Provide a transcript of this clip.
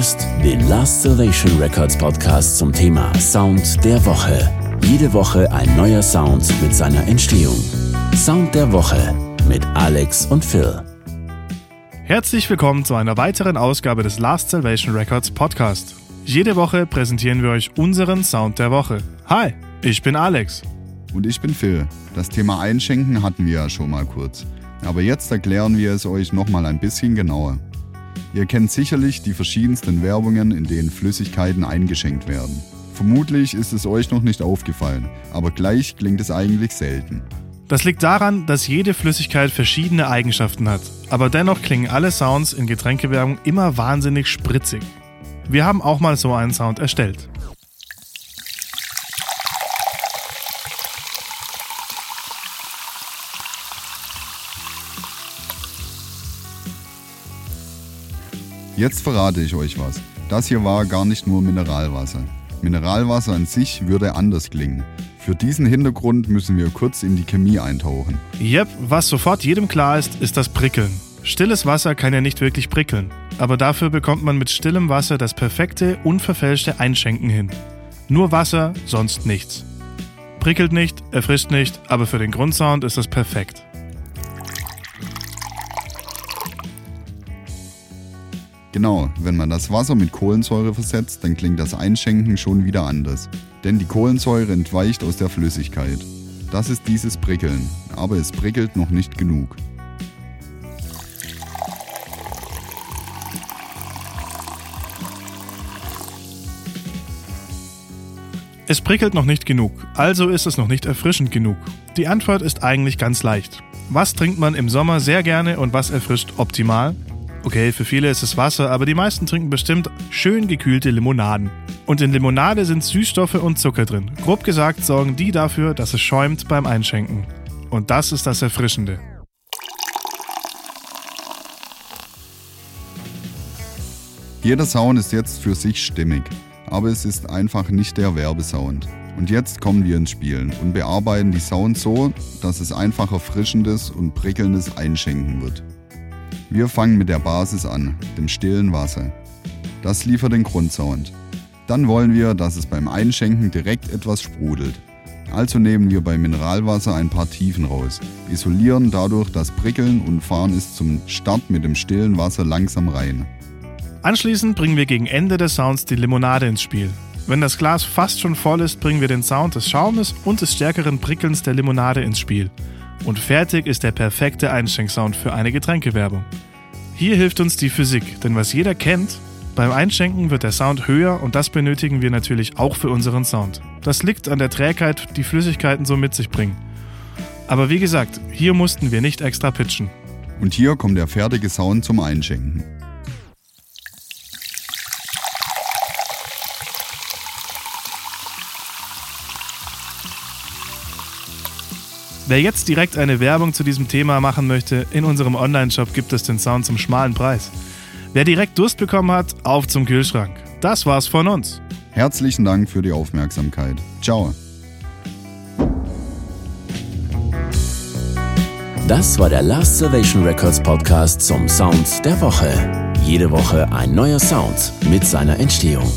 hörst den Last Salvation Records Podcast zum Thema Sound der Woche. Jede Woche ein neuer Sound mit seiner Entstehung. Sound der Woche mit Alex und Phil. Herzlich willkommen zu einer weiteren Ausgabe des Last Salvation Records Podcast. Jede Woche präsentieren wir euch unseren Sound der Woche. Hi, ich bin Alex. Und ich bin Phil. Das Thema Einschenken hatten wir ja schon mal kurz. Aber jetzt erklären wir es euch nochmal ein bisschen genauer. Ihr kennt sicherlich die verschiedensten Werbungen, in denen Flüssigkeiten eingeschenkt werden. Vermutlich ist es euch noch nicht aufgefallen, aber gleich klingt es eigentlich selten. Das liegt daran, dass jede Flüssigkeit verschiedene Eigenschaften hat. Aber dennoch klingen alle Sounds in Getränkewerbung immer wahnsinnig spritzig. Wir haben auch mal so einen Sound erstellt. Jetzt verrate ich euch was. Das hier war gar nicht nur Mineralwasser. Mineralwasser an sich würde anders klingen. Für diesen Hintergrund müssen wir kurz in die Chemie eintauchen. Yep, was sofort jedem klar ist, ist das Prickeln. Stilles Wasser kann ja nicht wirklich prickeln, aber dafür bekommt man mit stillem Wasser das perfekte, unverfälschte Einschenken hin. Nur Wasser, sonst nichts. Prickelt nicht, erfrischt nicht, aber für den Grundsound ist das perfekt. Genau, wenn man das Wasser mit Kohlensäure versetzt, dann klingt das Einschenken schon wieder anders. Denn die Kohlensäure entweicht aus der Flüssigkeit. Das ist dieses Prickeln, aber es prickelt noch nicht genug. Es prickelt noch nicht genug, also ist es noch nicht erfrischend genug. Die Antwort ist eigentlich ganz leicht. Was trinkt man im Sommer sehr gerne und was erfrischt optimal? Okay, für viele ist es Wasser, aber die meisten trinken bestimmt schön gekühlte Limonaden. Und in Limonade sind Süßstoffe und Zucker drin. Grob gesagt sorgen die dafür, dass es schäumt beim Einschenken. Und das ist das Erfrischende. Jeder Sound ist jetzt für sich stimmig, aber es ist einfach nicht der Werbesound. Und jetzt kommen wir ins Spielen und bearbeiten die Sounds so, dass es einfach erfrischendes und prickelndes Einschenken wird. Wir fangen mit der Basis an, dem stillen Wasser. Das liefert den Grundsound. Dann wollen wir, dass es beim Einschenken direkt etwas sprudelt. Also nehmen wir beim Mineralwasser ein paar Tiefen raus, isolieren dadurch das Prickeln und fahren es zum Start mit dem stillen Wasser langsam rein. Anschließend bringen wir gegen Ende des Sounds die Limonade ins Spiel. Wenn das Glas fast schon voll ist, bringen wir den Sound des Schaumes und des stärkeren Prickelns der Limonade ins Spiel. Und fertig ist der perfekte Einschenksound für eine Getränkewerbung. Hier hilft uns die Physik, denn was jeder kennt, beim Einschenken wird der Sound höher und das benötigen wir natürlich auch für unseren Sound. Das liegt an der Trägheit, die Flüssigkeiten so mit sich bringen. Aber wie gesagt, hier mussten wir nicht extra pitchen. Und hier kommt der fertige Sound zum Einschenken. Wer jetzt direkt eine Werbung zu diesem Thema machen möchte, in unserem Online-Shop gibt es den Sound zum schmalen Preis. Wer direkt Durst bekommen hat, auf zum Kühlschrank. Das war's von uns. Herzlichen Dank für die Aufmerksamkeit. Ciao. Das war der Last Salvation Records Podcast zum Sound der Woche. Jede Woche ein neuer Sound mit seiner Entstehung.